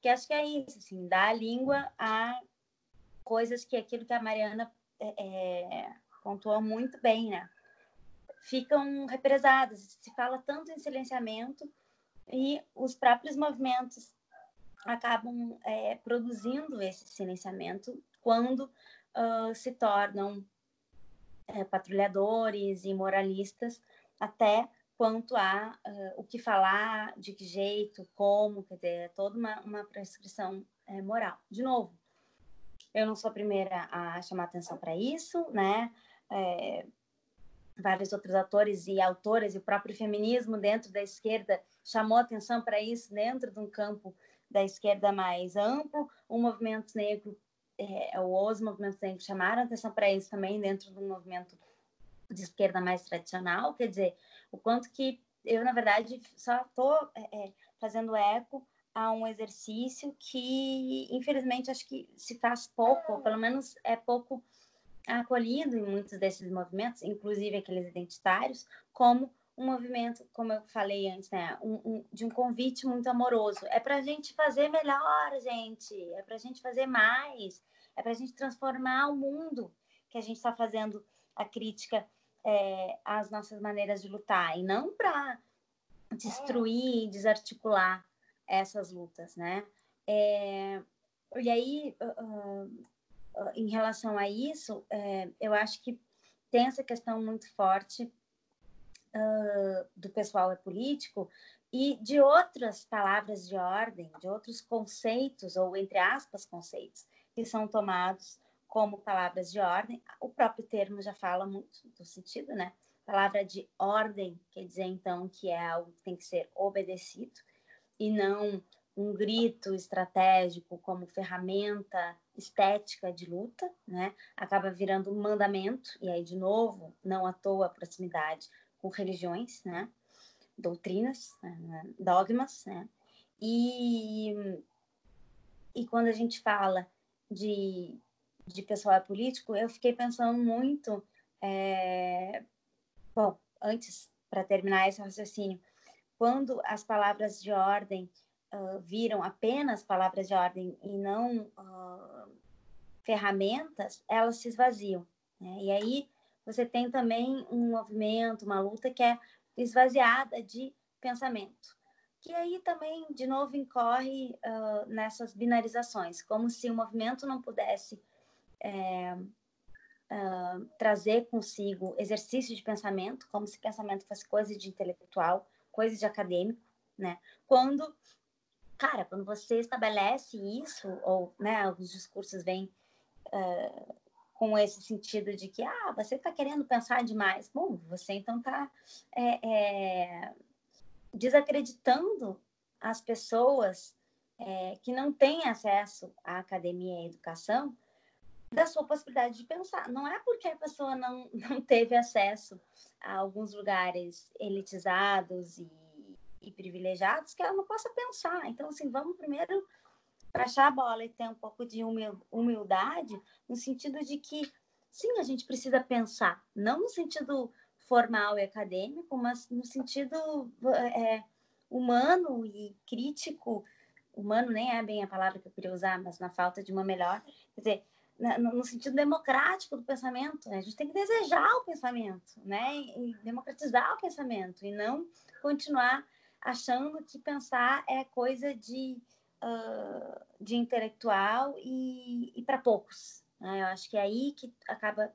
porque acho que é isso, assim, dar a língua a coisas que aquilo que a Mariana é, é, pontuou muito bem, né? Ficam represadas, se fala tanto em silenciamento e os próprios movimentos acabam é, produzindo esse silenciamento quando uh, se tornam é, patrulhadores e moralistas, até quanto a uh, o que falar, de que jeito, como, quer dizer, é toda uma, uma prescrição é, moral. De novo, eu não sou a primeira a chamar atenção para isso, né? É, vários outros autores e autoras e o próprio feminismo dentro da esquerda chamou atenção para isso dentro de um campo da esquerda mais amplo. O movimento negro, é, os movimentos negros chamaram atenção para isso também dentro do movimento de esquerda mais tradicional. Quer dizer, o quanto que eu, na verdade, só estou é, é, fazendo eco a um exercício que, infelizmente, acho que se faz pouco, ou pelo menos é pouco acolhido em muitos desses movimentos, inclusive aqueles identitários, como um movimento, como eu falei antes, né, um, um, de um convite muito amoroso. É para a gente fazer melhor, gente. É para a gente fazer mais. É para a gente transformar o mundo que a gente está fazendo a crítica é, às nossas maneiras de lutar e não para destruir, desarticular essas lutas, né? É, e aí, uh, uh, em relação a isso, é, eu acho que tem essa questão muito forte do pessoal é político e de outras palavras de ordem, de outros conceitos, ou entre aspas, conceitos, que são tomados como palavras de ordem. O próprio termo já fala muito do sentido, né? Palavra de ordem quer dizer, então, que é algo que tem que ser obedecido e não um grito estratégico como ferramenta estética de luta, né? Acaba virando um mandamento e aí de novo, não à toa a proximidade com religiões, né? Doutrinas, né? dogmas, né? E e quando a gente fala de de pessoal político, eu fiquei pensando muito, é... bom, antes para terminar esse raciocínio, quando as palavras de ordem uh, viram apenas palavras de ordem e não uh, ferramentas, elas se esvaziam. Né? E aí você tem também um movimento, uma luta que é esvaziada de pensamento. Que aí também, de novo, incorre uh, nessas binarizações, como se o movimento não pudesse é, trazer consigo exercício de pensamento, como se pensamento fosse coisa de intelectual, coisa de acadêmico, né? Quando, cara, quando você estabelece isso, ou, né, os discursos vêm uh, com esse sentido de que, ah, você está querendo pensar demais. Bom, você então está é, é, desacreditando as pessoas é, que não têm acesso à academia e à educação da sua possibilidade de pensar. Não é porque a pessoa não, não teve acesso a alguns lugares elitizados e, e privilegiados que ela não possa pensar. Então, assim, vamos primeiro achar a bola e ter um pouco de humildade no sentido de que, sim, a gente precisa pensar, não no sentido formal e acadêmico, mas no sentido é, humano e crítico. Humano nem é bem a palavra que eu queria usar, mas na falta de uma melhor. Quer dizer, no sentido democrático do pensamento. Né? A gente tem que desejar o pensamento, né? E democratizar o pensamento e não continuar achando que pensar é coisa de, uh, de intelectual e, e para poucos. Né? Eu acho que é aí que acaba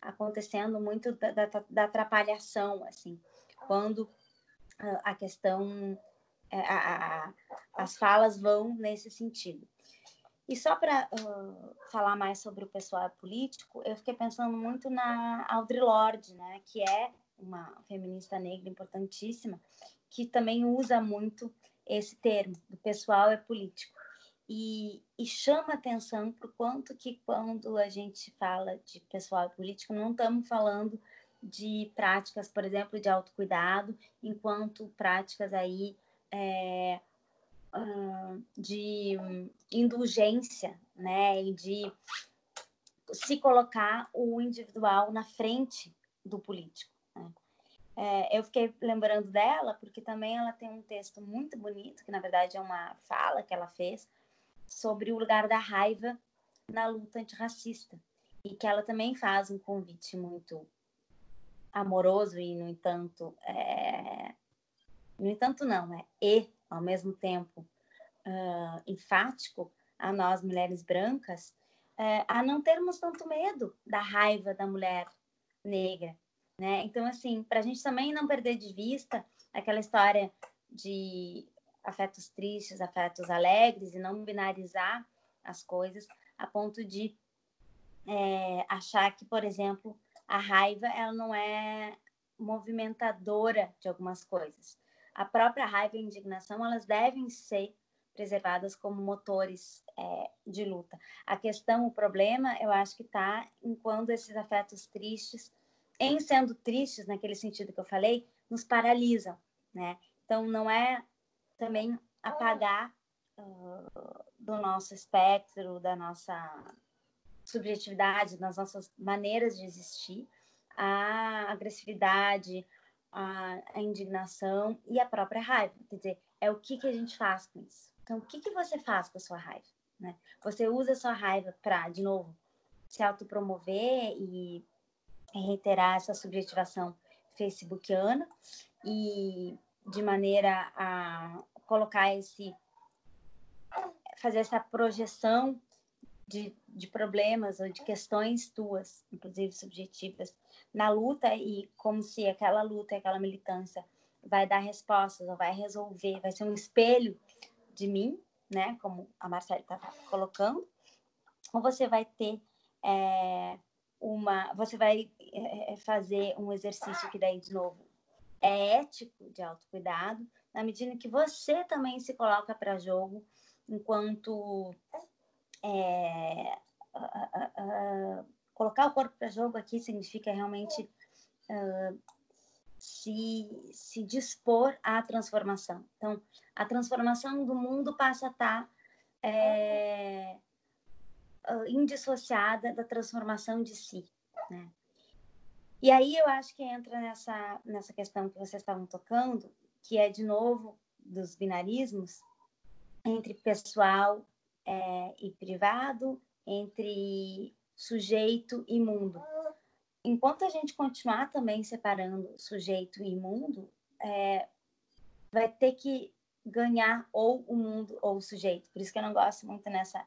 acontecendo muito da, da, da atrapalhação, assim, quando uh, a questão, é, a, a, as falas vão nesse sentido. E só para uh, falar mais sobre o pessoal político, eu fiquei pensando muito na Audre Lorde, né, que é uma feminista negra importantíssima, que também usa muito esse termo, do pessoal é político. E, e chama atenção para o quanto que quando a gente fala de pessoal político, não estamos falando de práticas, por exemplo, de autocuidado, enquanto práticas aí é, de indulgência, né, e de se colocar o individual na frente do político. Né? É, eu fiquei lembrando dela porque também ela tem um texto muito bonito, que na verdade é uma fala que ela fez sobre o lugar da raiva na luta antirracista e que ela também faz um convite muito amoroso e no entanto é... no entanto não é e ao mesmo tempo uh, enfático a nós mulheres brancas uh, a não termos tanto medo da raiva da mulher negra né então assim para a gente também não perder de vista aquela história de afetos tristes afetos alegres e não binarizar as coisas a ponto de é, achar que, por exemplo, a raiva ela não é movimentadora de algumas coisas. A própria raiva e a indignação elas devem ser preservadas como motores é, de luta. A questão, o problema, eu acho que está em quando esses afetos tristes, em sendo tristes naquele sentido que eu falei, nos paralisam, né? Então não é também apagar uh, do nosso espectro, da nossa subjetividade, das nossas maneiras de existir, a agressividade, a, a, indignação e a própria raiva. Quer dizer, é o que, que a gente faz com isso. Então, o que, que você faz com a sua raiva? Né? Você usa a sua raiva para, de novo, se autopromover e reiterar essa subjetivação facebookiana e de maneira a colocar esse fazer essa projeção de, de problemas ou de questões tuas, inclusive subjetivas, na luta e como se aquela luta, aquela militância vai dar respostas ou vai resolver, vai ser um espelho de mim, né? Como a Marcela está colocando, ou você vai ter é, uma, você vai é, fazer um exercício que daí de novo é ético de autocuidado, na medida que você também se coloca para jogo enquanto é, colocar o corpo para jogo aqui significa realmente uh, se, se dispor à transformação. Então, a transformação do mundo passa a estar é, indissociada da transformação de si, né? E aí eu acho que entra nessa, nessa questão que vocês estavam tocando, que é, de novo, dos binarismos, entre pessoal é, e privado, entre sujeito e mundo. Enquanto a gente continuar também separando sujeito e mundo, é, vai ter que ganhar ou o mundo ou o sujeito. Por isso que eu não gosto muito nessa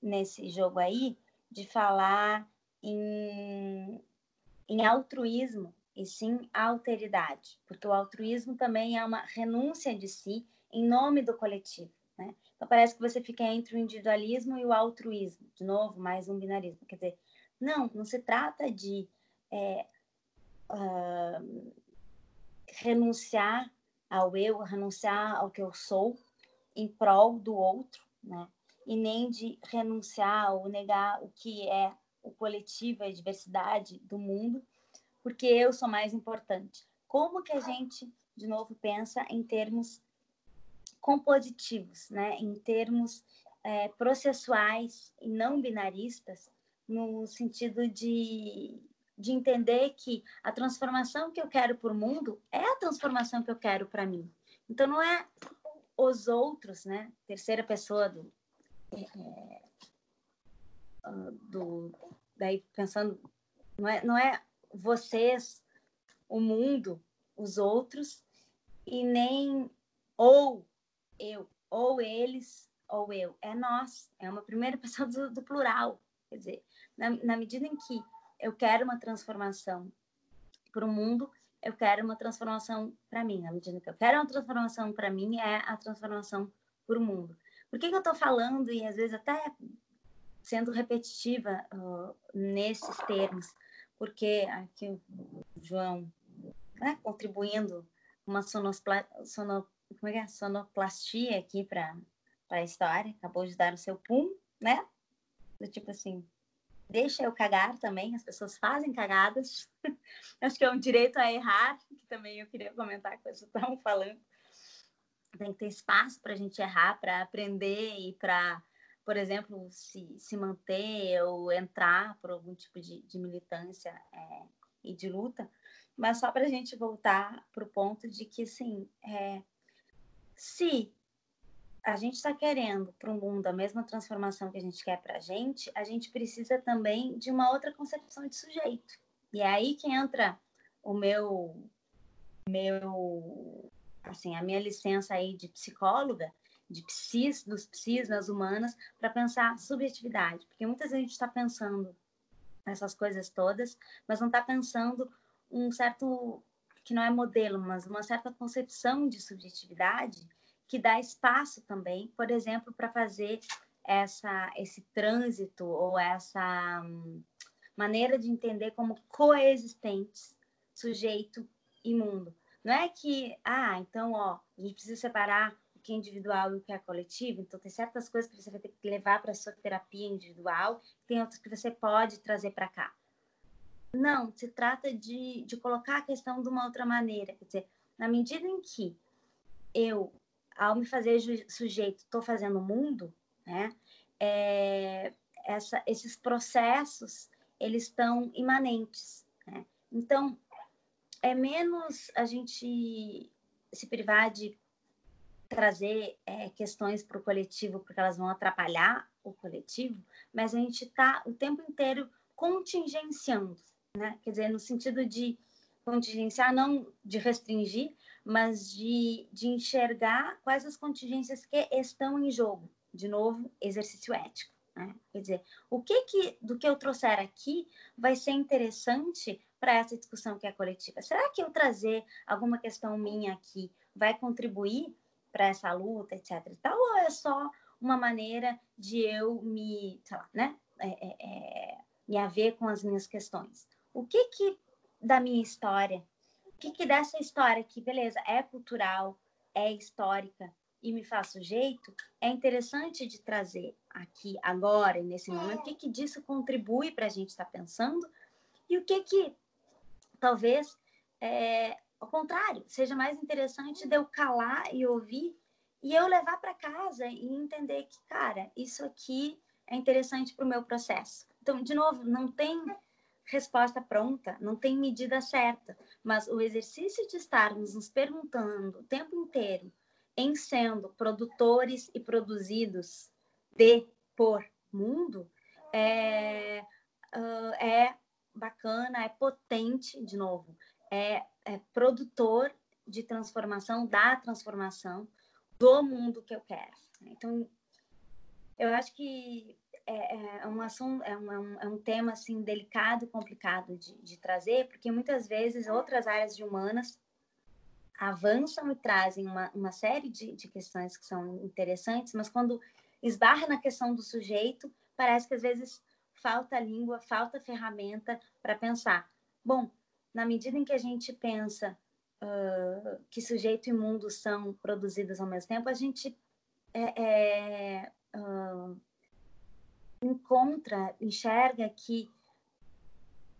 nesse jogo aí de falar em, em altruísmo e sim alteridade, porque o altruísmo também é uma renúncia de si em nome do coletivo. Né? Então, parece que você fica entre o individualismo e o altruísmo. De novo, mais um binarismo. Quer dizer, não, não se trata de é, uh, renunciar ao eu, renunciar ao que eu sou em prol do outro, né? E nem de renunciar ou negar o que é o coletivo, a diversidade do mundo, porque eu sou mais importante. Como que a gente, de novo, pensa em termos compositivos, né, em termos é, processuais e não binaristas, no sentido de, de entender que a transformação que eu quero para o mundo é a transformação que eu quero para mim. Então, não é os outros, né, terceira pessoa do, é, ah, do daí pensando, não é, não é vocês, o mundo, os outros, e nem ou eu, ou eles, ou eu. É nós, é uma primeira pessoa do, do plural. Quer dizer, na, na, medida em que eu quero uma transformação para o mundo, eu quero uma transformação para mim. Na medida que eu quero uma transformação para mim, é a transformação para o mundo. Por que, que eu estou falando, e às vezes até sendo repetitiva uh, nesses termos? Porque aqui o João, né, contribuindo uma sonoplastia, como é que é? sonoplastia aqui para a história, acabou de dar o seu pum, né? Do tipo assim, deixa eu cagar também, as pessoas fazem cagadas. Acho que é um direito a errar, que também eu queria comentar que vocês estavam falando. Tem que ter espaço para a gente errar, para aprender e para, por exemplo, se, se manter ou entrar por algum tipo de, de militância é, e de luta. Mas só para a gente voltar para o ponto de que, assim, é, se a gente está querendo para o mundo a mesma transformação que a gente quer para a gente, a gente precisa também de uma outra concepção de sujeito. E é aí que entra o meu, meu, assim, a minha licença aí de psicóloga, de psis, dos psis nas humanas, para pensar subjetividade. Porque muitas vezes a gente está pensando nessas coisas todas, mas não está pensando um certo, que não é modelo, mas uma certa concepção de subjetividade que dá espaço também, por exemplo, para fazer essa, esse trânsito ou essa hum, maneira de entender como coexistentes sujeito e mundo. Não é que, ah, então, ó, a gente precisa separar o que é individual e o que é coletivo, então tem certas coisas que você vai ter que levar para sua terapia individual, tem outras que você pode trazer para cá. Não, se trata de, de colocar a questão de uma outra maneira, quer dizer, na medida em que eu ao me fazer sujeito, estou fazendo o mundo, né? É, essa, esses processos eles estão imanentes. Né? Então, é menos a gente se privar de trazer é, questões para o coletivo, porque elas vão atrapalhar o coletivo, mas a gente está o tempo inteiro contingenciando, né? Quer dizer, no sentido de contingenciar, não de restringir, mas de, de enxergar quais as contingências que estão em jogo. De novo, exercício ético. Né? Quer dizer, o que, que do que eu trouxer aqui vai ser interessante para essa discussão que é coletiva? Será que eu trazer alguma questão minha aqui vai contribuir para essa luta, etc. E tal, ou é só uma maneira de eu me, sei lá, né, é, é, é, me haver com as minhas questões? O que que da minha história que, que dessa história que, beleza, é cultural, é histórica e me faz sujeito, é interessante de trazer aqui, agora, nesse momento, o que, que disso contribui para a gente estar tá pensando e o que que, talvez, é, ao contrário, seja mais interessante de eu calar e ouvir e eu levar para casa e entender que, cara, isso aqui é interessante para o meu processo. Então, de novo, não tem resposta pronta, não tem medida certa, mas o exercício de estarmos nos perguntando o tempo inteiro em sendo produtores e produzidos de por mundo é, uh, é bacana, é potente, de novo, é, é produtor de transformação, da transformação do mundo que eu quero. Então, eu acho que é, é, um assunto, é um, é um tema assim delicado complicado de, de trazer, porque muitas vezes outras áreas de humanas avançam e trazem uma, uma série de, de questões que são interessantes, mas quando esbarra na questão do sujeito, parece que às vezes falta língua, falta ferramenta para pensar. Bom, na medida em que a gente pensa uh, que sujeito e mundo são produzidos ao mesmo tempo, a gente é, é, uh, encontra, enxerga que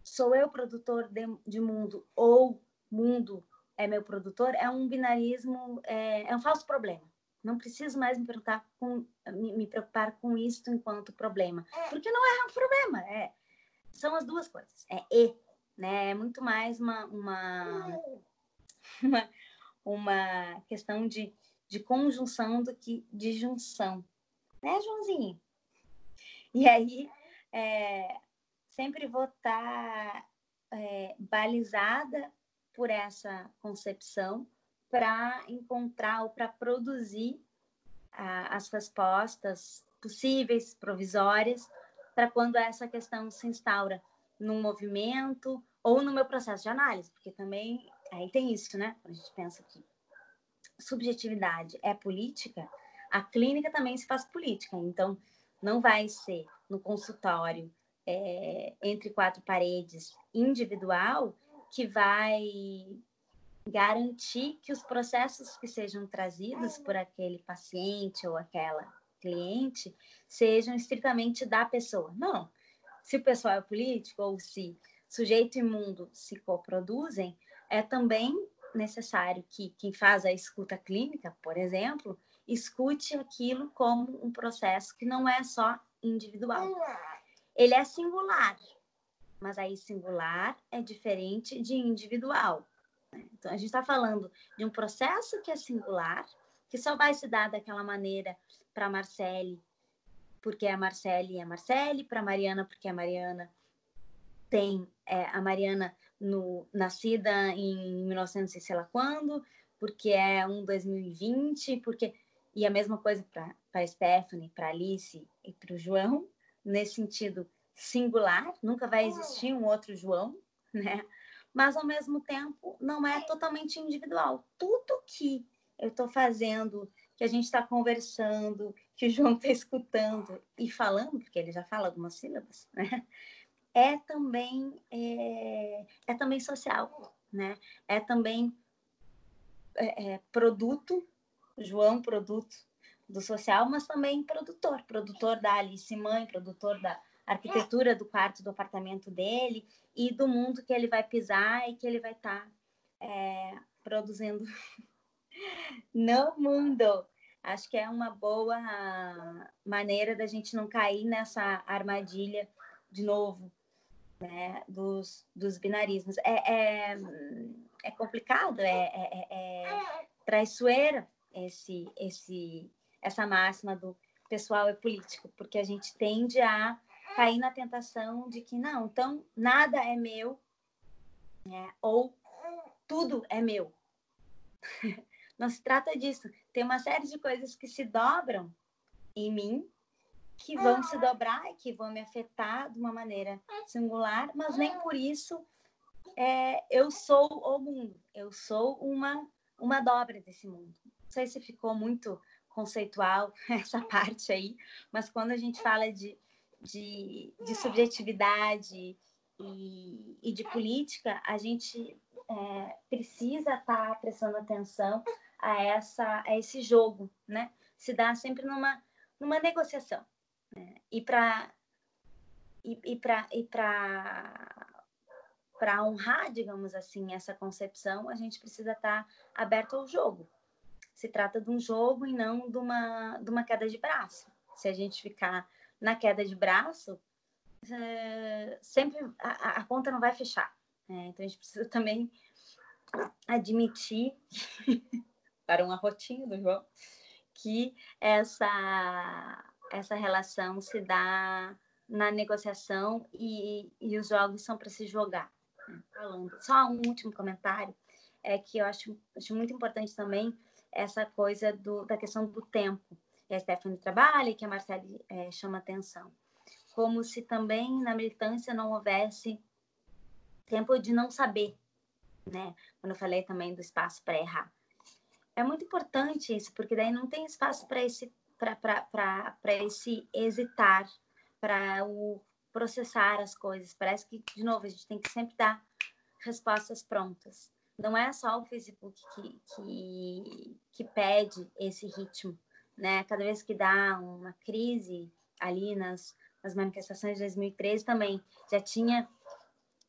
sou eu produtor de, de mundo ou mundo é meu produtor, é um binarismo, é, é um falso problema. Não preciso mais me, com, me, me, preocupar com isso enquanto problema, é. porque não é um problema, é, são as duas coisas, é e, né? É muito mais uma, uma, uma, uma questão de, de conjunção do que de junção, né, Joãozinho? E aí, é, sempre vou estar tá, é, balizada por essa concepção para encontrar ou para produzir a, as respostas possíveis, provisórias, para quando essa questão se instaura num movimento ou no meu processo de análise, porque também aí tem isso, né? A gente pensa que subjetividade é política, a clínica também se faz política. Então, não vai ser no consultório é, entre quatro paredes individual que vai garantir que os processos que sejam trazidos por aquele paciente ou aquela cliente sejam estritamente da pessoa. Não. Se o pessoal é político ou se sujeito e mundo se coproduzem, é também necessário que quem faz a escuta clínica, por exemplo, escute aquilo como um processo que não é só individual. Ele é singular, mas aí singular é diferente de individual. Né? Então, a gente está falando de um processo que é singular, que só vai se dar daquela maneira para Marcele, porque é a Marcele a Marcele, para Mariana, porque a Mariana tem é, a Mariana no, nascida em 1900 sei lá quando, porque é um 2020, porque e a mesma coisa para Stephanie, para Alice e para o João, nesse sentido singular, nunca vai existir um outro João, né? Mas ao mesmo tempo não é totalmente individual. Tudo que eu estou fazendo, que a gente está conversando, que o João está escutando e falando, porque ele já fala algumas sílabas, né? É também é, é também social, né? É também é, é, produto, João produto do social, mas também produtor, produtor da Alice mãe, produtor da arquitetura do quarto do apartamento dele e do mundo que ele vai pisar e que ele vai estar tá, é, produzindo no mundo. Acho que é uma boa maneira da gente não cair nessa armadilha de novo, né, dos, dos binarismos. É, é, é complicado, é, é, é, é traiçoeira esse, esse, essa máxima do pessoal é político, porque a gente tende a cair na tentação de que não, então nada é meu, né? ou tudo é meu. Não se trata disso. Tem uma série de coisas que se dobram em mim, que vão se dobrar e que vão me afetar de uma maneira singular, mas nem por isso é, eu sou o mundo. Eu sou uma, uma dobra desse mundo. Não sei se ficou muito conceitual essa parte aí, mas quando a gente fala de, de, de subjetividade e, e, de política, a gente é, precisa estar tá prestando atenção a, essa, a esse jogo, né? Se dá sempre numa, numa negociação. Né? E para e, e para e para honrar, digamos assim, essa concepção, a gente precisa estar tá aberto ao jogo. Se trata de um jogo e não de uma, de uma queda de braço. Se a gente ficar na queda de braço, é, sempre a, a, não vai fechar. Né? Então a gente precisa também admitir para um arrotinho do João, que essa, essa relação se dá na negociação e, e os jogos são para se jogar. Né? Falando. Só um último comentário, é que eu acho, acho muito importante também essa coisa do, da questão do tempo. E a Stephanie trabalha e que a Marcele é, chama atenção. Como se também na militância não houvesse tempo de não saber, né? Quando eu falei também do espaço para errar é muito importante isso, porque daí não tem espaço para esse esse hesitar, para o processar as coisas. Parece que, de novo, a gente tem que sempre dar respostas prontas. Não é só o Facebook que, que, que pede esse ritmo, né? Cada vez que dá uma crise ali nas, nas manifestações de 2013 também já tinha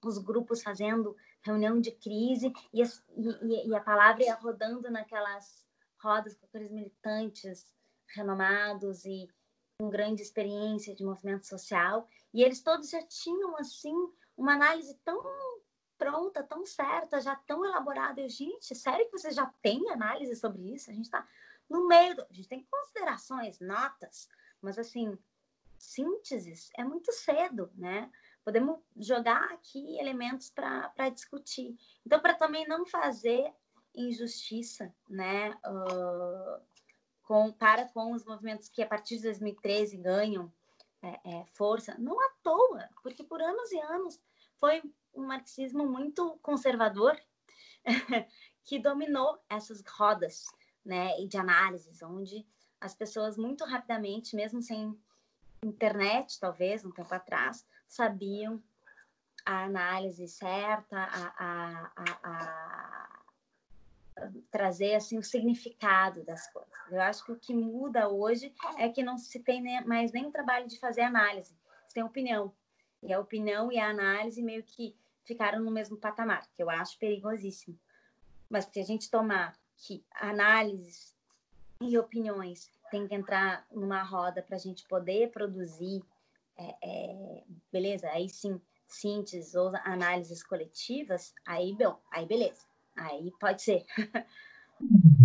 os grupos fazendo reunião de crise e, e, e a palavra ia rodando naquelas rodas com aqueles militantes renomados e com grande experiência de movimento social e eles todos já tinham assim uma análise tão pronta, tão certa, já tão elaborada. Eu, gente, sério que você já tem análise sobre isso? A gente está no meio, do... a gente tem considerações, notas, mas assim, sínteses é muito cedo, né? podemos jogar aqui elementos para discutir. Então, para também não fazer injustiça, né, uh, com, para com os movimentos que a partir de 2013 ganham é, é, força, não à toa, porque por anos e anos foi um marxismo muito conservador que dominou essas rodas, né, de análises, onde as pessoas muito rapidamente, mesmo sem internet, talvez, um tempo atrás, sabiam a análise certa, a, a, a, a, trazer assim o significado das coisas. Eu acho que o que muda hoje é que não se tem nem, mais nem o trabalho de fazer análise, se tem opinião. E a opinião e a análise meio que ficaram no mesmo patamar, que eu acho perigosíssimo. Mas se a gente tomar que análises e opiniões tem que entrar numa roda para a gente poder produzir é, é, beleza, aí sim, síntese ou análises coletivas, aí, bom, aí beleza, aí pode ser.